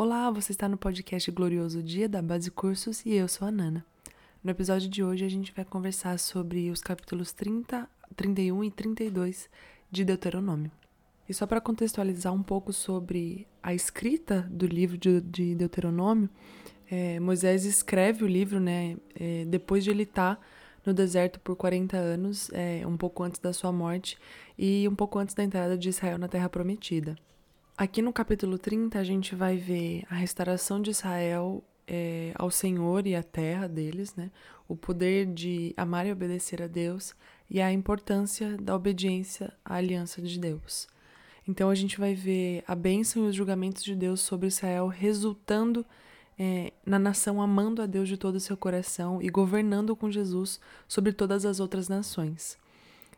Olá, você está no podcast Glorioso Dia da Base Cursos e eu sou a Nana. No episódio de hoje a gente vai conversar sobre os capítulos 30, 31 e 32 de Deuteronômio. E só para contextualizar um pouco sobre a escrita do livro de, de Deuteronômio, é, Moisés escreve o livro né, é, depois de ele estar tá no deserto por 40 anos, é, um pouco antes da sua morte e um pouco antes da entrada de Israel na Terra Prometida. Aqui no capítulo 30, a gente vai ver a restauração de Israel é, ao Senhor e à terra deles, né? O poder de amar e obedecer a Deus e a importância da obediência à aliança de Deus. Então a gente vai ver a bênção e os julgamentos de Deus sobre Israel resultando é, na nação amando a Deus de todo o seu coração e governando com Jesus sobre todas as outras nações.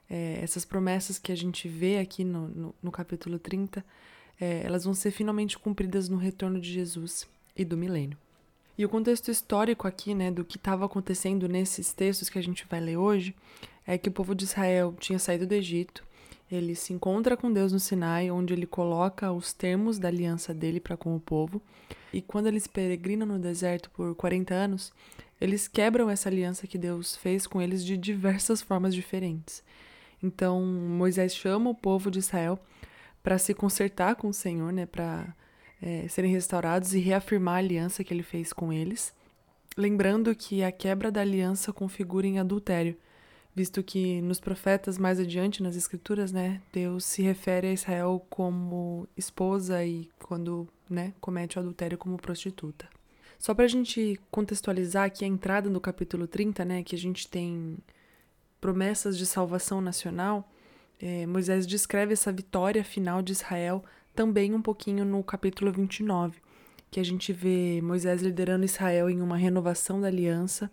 É, essas promessas que a gente vê aqui no, no, no capítulo 30 é, elas vão ser finalmente cumpridas no retorno de Jesus e do milênio. E o contexto histórico aqui, né, do que estava acontecendo nesses textos que a gente vai ler hoje, é que o povo de Israel tinha saído do Egito, ele se encontra com Deus no Sinai, onde ele coloca os termos da aliança dele para com o povo, e quando eles peregrinam no deserto por 40 anos, eles quebram essa aliança que Deus fez com eles de diversas formas diferentes. Então, Moisés chama o povo de Israel para se consertar com o Senhor, né, para é, serem restaurados e reafirmar a aliança que ele fez com eles. Lembrando que a quebra da aliança configura em adultério, visto que nos profetas mais adiante nas escrituras, né, Deus se refere a Israel como esposa e quando, né, comete o adultério como prostituta. Só para a gente contextualizar aqui a entrada no capítulo 30, né, que a gente tem promessas de salvação nacional, é, Moisés descreve essa vitória final de Israel também um pouquinho no capítulo 29, que a gente vê Moisés liderando Israel em uma renovação da aliança,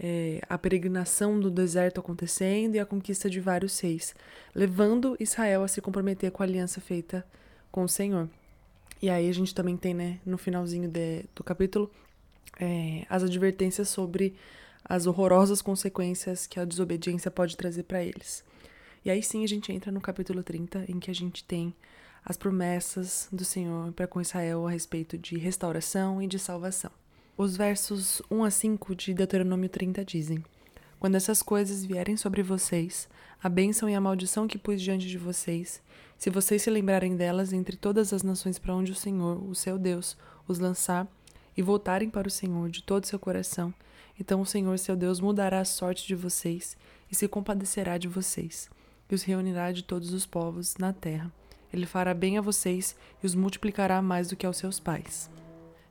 é, a peregrinação do deserto acontecendo e a conquista de vários reis, levando Israel a se comprometer com a aliança feita com o Senhor. E aí a gente também tem, né, no finalzinho de, do capítulo, é, as advertências sobre as horrorosas consequências que a desobediência pode trazer para eles. E aí sim a gente entra no capítulo 30, em que a gente tem as promessas do Senhor para com Israel a respeito de restauração e de salvação. Os versos 1 a 5 de Deuteronômio 30 dizem: Quando essas coisas vierem sobre vocês, a bênção e a maldição que pus diante de vocês, se vocês se lembrarem delas entre todas as nações para onde o Senhor, o seu Deus, os lançar, e voltarem para o Senhor de todo o seu coração, então o Senhor, seu Deus, mudará a sorte de vocês e se compadecerá de vocês e os reunirá de todos os povos na terra. Ele fará bem a vocês e os multiplicará mais do que aos seus pais.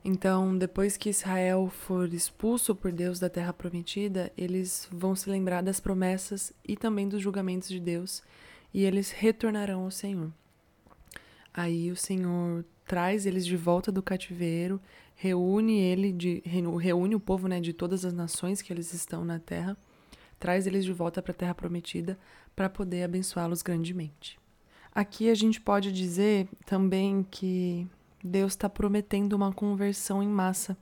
Então, depois que Israel for expulso por Deus da terra prometida, eles vão se lembrar das promessas e também dos julgamentos de Deus, e eles retornarão ao Senhor. Aí o Senhor traz eles de volta do cativeiro, reúne ele de, reúne o povo, né, de todas as nações que eles estão na terra traz eles de volta para a terra prometida para poder abençoá-los grandemente. Aqui a gente pode dizer também que Deus está prometendo uma conversão em massa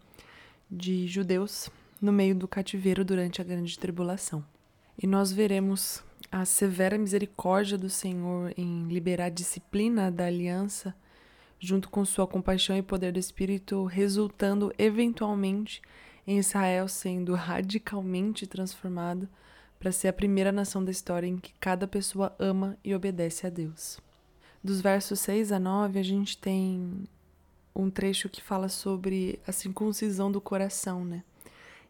de judeus no meio do cativeiro durante a grande tribulação. E nós veremos a severa misericórdia do Senhor em liberar a disciplina da aliança, junto com sua compaixão e poder do Espírito, resultando eventualmente em Israel sendo radicalmente transformado para ser a primeira nação da história em que cada pessoa ama e obedece a Deus. Dos versos 6 a 9, a gente tem um trecho que fala sobre a circuncisão do coração, né?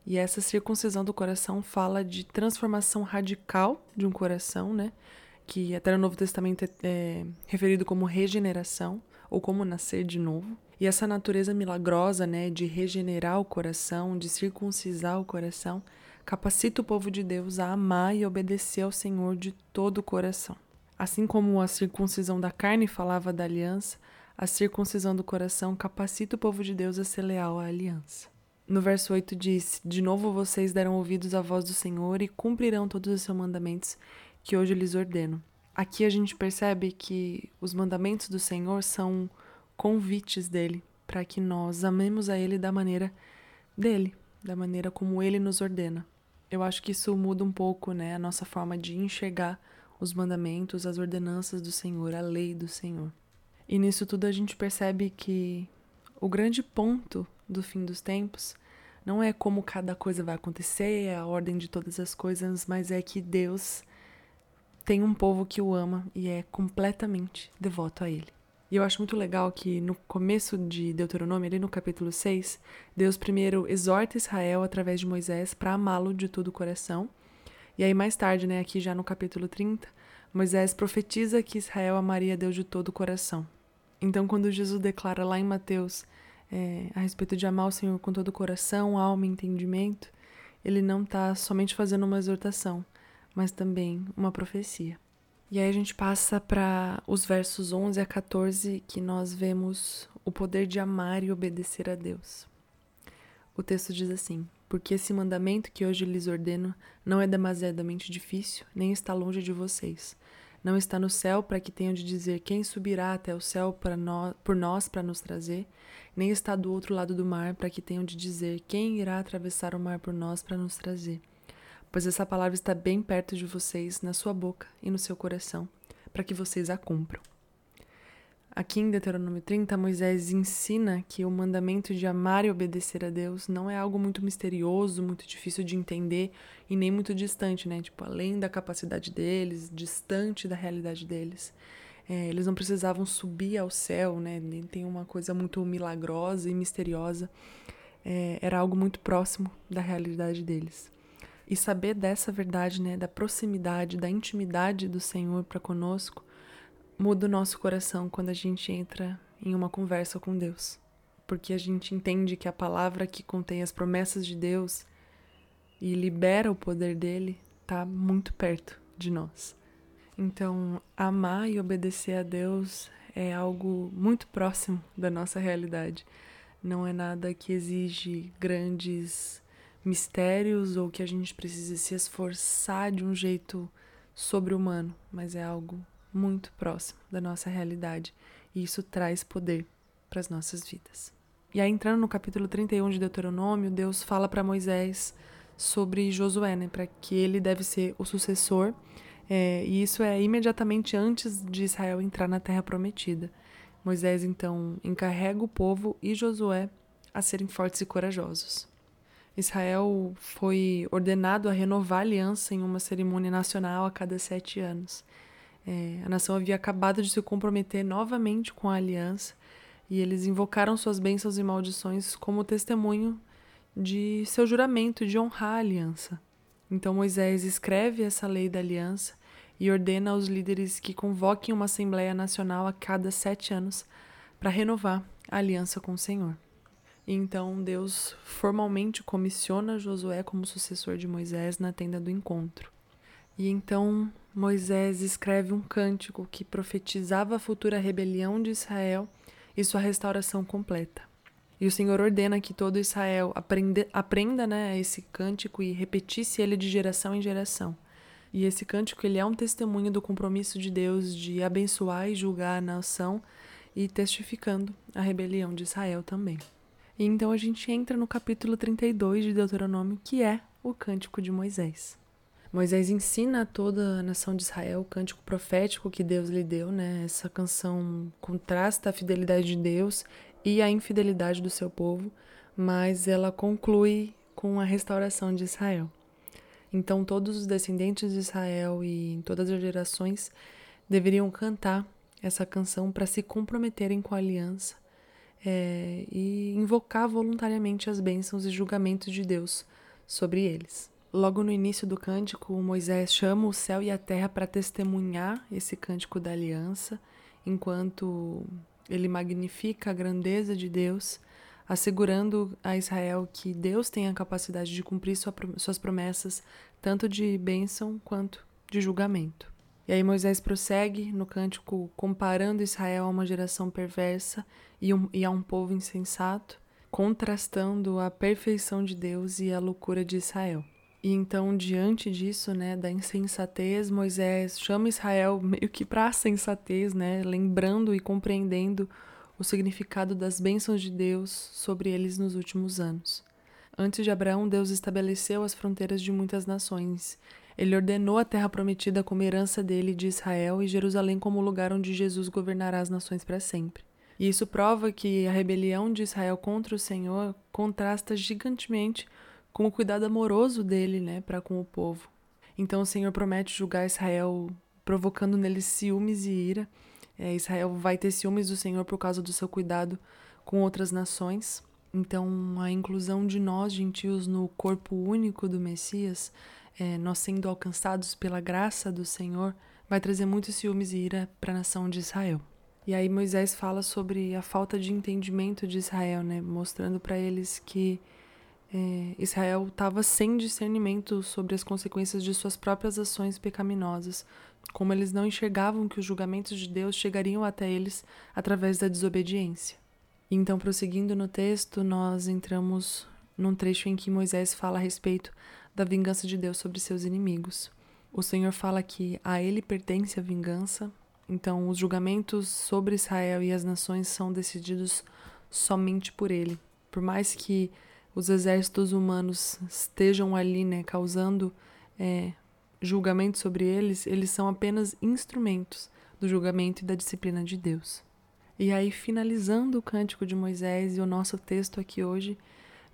E essa circuncisão do coração fala de transformação radical de um coração, né? Que até no Novo Testamento é, é referido como regeneração ou como nascer de novo. E essa natureza milagrosa, né, de regenerar o coração, de circuncisar o coração, capacita o povo de Deus a amar e obedecer ao Senhor de todo o coração. Assim como a circuncisão da carne falava da aliança, a circuncisão do coração capacita o povo de Deus a ser leal à aliança. No verso 8 diz: De novo vocês deram ouvidos à voz do Senhor e cumprirão todos os seus mandamentos que hoje lhes ordeno. Aqui a gente percebe que os mandamentos do Senhor são convites dele para que nós amemos a ele da maneira dele, da maneira como ele nos ordena. Eu acho que isso muda um pouco, né, a nossa forma de enxergar os mandamentos, as ordenanças do Senhor, a lei do Senhor. E nisso tudo a gente percebe que O grande ponto do fim dos tempos não é como cada coisa vai acontecer, é a ordem de todas as coisas, mas é que Deus tem um povo que o ama e é completamente devoto a ele. E eu acho muito legal que no começo de Deuteronômio, ali no capítulo 6, Deus primeiro exorta Israel através de Moisés para amá-lo de todo o coração. E aí mais tarde, né, aqui já no capítulo 30, Moisés profetiza que Israel amaria Deus de todo o coração. Então, quando Jesus declara lá em Mateus é, a respeito de amar o Senhor com todo o coração, alma e entendimento, ele não está somente fazendo uma exortação, mas também uma profecia. E aí a gente passa para os versos 11 a 14, que nós vemos o poder de amar e obedecer a Deus. O texto diz assim: Porque esse mandamento que hoje lhes ordeno não é demasiadamente difícil, nem está longe de vocês. Não está no céu para que tenham de dizer quem subirá até o céu nós, por nós para nos trazer, nem está do outro lado do mar para que tenham de dizer quem irá atravessar o mar por nós para nos trazer pois essa palavra está bem perto de vocês, na sua boca e no seu coração, para que vocês a cumpram. Aqui em Deuteronômio 30, Moisés ensina que o mandamento de amar e obedecer a Deus não é algo muito misterioso, muito difícil de entender e nem muito distante, né? Tipo, além da capacidade deles, distante da realidade deles. É, eles não precisavam subir ao céu, né? Nem tem uma coisa muito milagrosa e misteriosa. É, era algo muito próximo da realidade deles. E saber dessa verdade, né, da proximidade, da intimidade do Senhor para conosco, muda o nosso coração quando a gente entra em uma conversa com Deus. Porque a gente entende que a palavra que contém as promessas de Deus e libera o poder dele está muito perto de nós. Então, amar e obedecer a Deus é algo muito próximo da nossa realidade. Não é nada que exige grandes mistérios ou que a gente precise se esforçar de um jeito sobre-humano, mas é algo muito próximo da nossa realidade e isso traz poder para as nossas vidas. E aí, entrando no capítulo 31 de Deuteronômio, Deus fala para Moisés sobre Josué, né, para que ele deve ser o sucessor, é, e isso é imediatamente antes de Israel entrar na Terra Prometida. Moisés então encarrega o povo e Josué a serem fortes e corajosos. Israel foi ordenado a renovar a aliança em uma cerimônia nacional a cada sete anos. É, a nação havia acabado de se comprometer novamente com a aliança e eles invocaram suas bênçãos e maldições como testemunho de seu juramento de honrar a aliança. Então Moisés escreve essa lei da aliança e ordena aos líderes que convoquem uma Assembleia Nacional a cada sete anos para renovar a aliança com o Senhor. Então Deus formalmente comissiona Josué como sucessor de Moisés na tenda do encontro. E então Moisés escreve um cântico que profetizava a futura rebelião de Israel e sua restauração completa. E o Senhor ordena que todo Israel aprenda, aprenda né, esse cântico e repetisse ele de geração em geração. E esse cântico ele é um testemunho do compromisso de Deus de abençoar e julgar a nação e testificando a rebelião de Israel também. E então a gente entra no capítulo 32 de Deuteronômio, que é o Cântico de Moisés. Moisés ensina a toda a nação de Israel o cântico profético que Deus lhe deu, né? Essa canção contrasta a fidelidade de Deus e a infidelidade do seu povo, mas ela conclui com a restauração de Israel. Então todos os descendentes de Israel e em todas as gerações deveriam cantar essa canção para se comprometerem com a aliança é, e invocar voluntariamente as bênçãos e julgamentos de Deus sobre eles. Logo no início do cântico, Moisés chama o céu e a terra para testemunhar esse cântico da aliança, enquanto ele magnifica a grandeza de Deus, assegurando a Israel que Deus tem a capacidade de cumprir sua, suas promessas, tanto de bênção quanto de julgamento. E aí Moisés prossegue no cântico comparando Israel a uma geração perversa e, um, e a um povo insensato, contrastando a perfeição de Deus e a loucura de Israel. E então, diante disso, né, da insensatez, Moisés chama Israel meio que para a sensatez, né, lembrando e compreendendo o significado das bênçãos de Deus sobre eles nos últimos anos. Antes de Abraão, Deus estabeleceu as fronteiras de muitas nações ele ordenou a terra prometida como herança dele de Israel e Jerusalém como lugar onde Jesus governará as nações para sempre. E isso prova que a rebelião de Israel contra o Senhor contrasta gigantemente com o cuidado amoroso dele, né, para com o povo. Então o Senhor promete julgar Israel, provocando neles ciúmes e ira. É, Israel vai ter ciúmes do Senhor por causa do seu cuidado com outras nações. Então, a inclusão de nós, gentios, no corpo único do Messias, é, nós sendo alcançados pela graça do Senhor, vai trazer muitos ciúmes e ira para a nação de Israel. E aí Moisés fala sobre a falta de entendimento de Israel, né? mostrando para eles que é, Israel estava sem discernimento sobre as consequências de suas próprias ações pecaminosas, como eles não enxergavam que os julgamentos de Deus chegariam até eles através da desobediência. Então, prosseguindo no texto, nós entramos num trecho em que Moisés fala a respeito da vingança de Deus sobre seus inimigos. O Senhor fala que a ele pertence a vingança, então os julgamentos sobre Israel e as nações são decididos somente por ele. Por mais que os exércitos humanos estejam ali, né, causando é, julgamento sobre eles, eles são apenas instrumentos do julgamento e da disciplina de Deus. E aí, finalizando o cântico de Moisés e o nosso texto aqui hoje,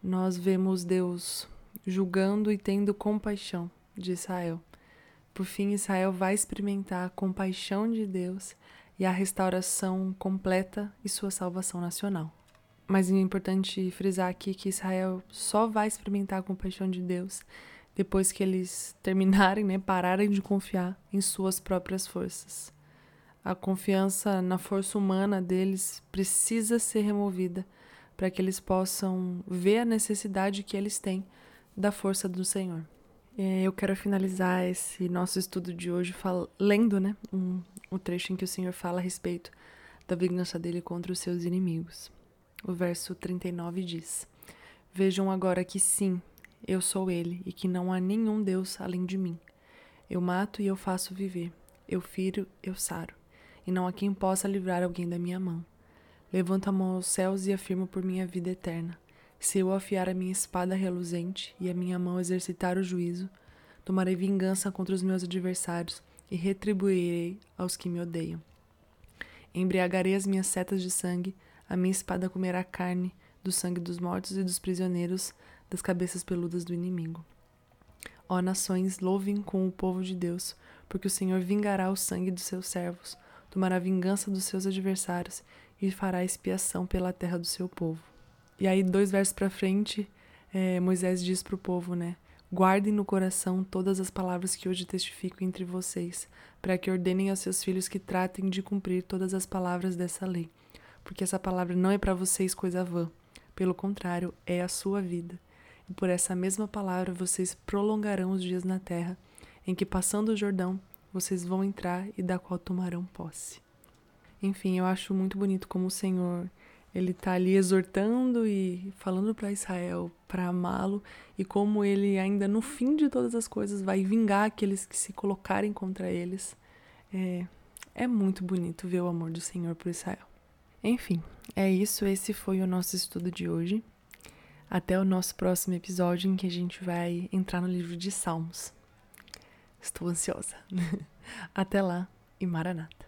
nós vemos Deus julgando e tendo compaixão de Israel. Por fim, Israel vai experimentar a compaixão de Deus e a restauração completa e sua salvação nacional. Mas é importante frisar aqui que Israel só vai experimentar a compaixão de Deus depois que eles terminarem, né, pararem de confiar em suas próprias forças. A confiança na força humana deles precisa ser removida para que eles possam ver a necessidade que eles têm da força do Senhor. Eu quero finalizar esse nosso estudo de hoje lendo né, um, um trecho em que o Senhor fala a respeito da vingança dele contra os seus inimigos. O verso 39 diz: Vejam agora que sim, eu sou ele e que não há nenhum Deus além de mim. Eu mato e eu faço viver, eu firo, eu saro e não há quem possa livrar alguém da minha mão. Levanto a mão aos céus e afirmo por minha vida eterna. Se eu afiar a minha espada reluzente e a minha mão exercitar o juízo, tomarei vingança contra os meus adversários e retribuirei aos que me odeiam. Embriagarei as minhas setas de sangue, a minha espada comerá carne do sangue dos mortos e dos prisioneiros, das cabeças peludas do inimigo. Ó nações, louvem com o povo de Deus, porque o Senhor vingará o sangue dos seus servos tomará vingança dos seus adversários e fará expiação pela terra do seu povo. E aí, dois versos para frente, é, Moisés diz para o povo, né? Guardem no coração todas as palavras que hoje testifico entre vocês, para que ordenem aos seus filhos que tratem de cumprir todas as palavras dessa lei. Porque essa palavra não é para vocês coisa vã, pelo contrário, é a sua vida. E por essa mesma palavra vocês prolongarão os dias na terra, em que, passando o Jordão, vocês vão entrar e da qual tomarão posse. Enfim, eu acho muito bonito como o Senhor ele está ali exortando e falando para Israel para amá-lo e como ele ainda no fim de todas as coisas vai vingar aqueles que se colocarem contra eles. É, é muito bonito ver o amor do Senhor por Israel. Enfim, é isso. Esse foi o nosso estudo de hoje. Até o nosso próximo episódio em que a gente vai entrar no livro de Salmos. Estou ansiosa. Até lá e Maranata.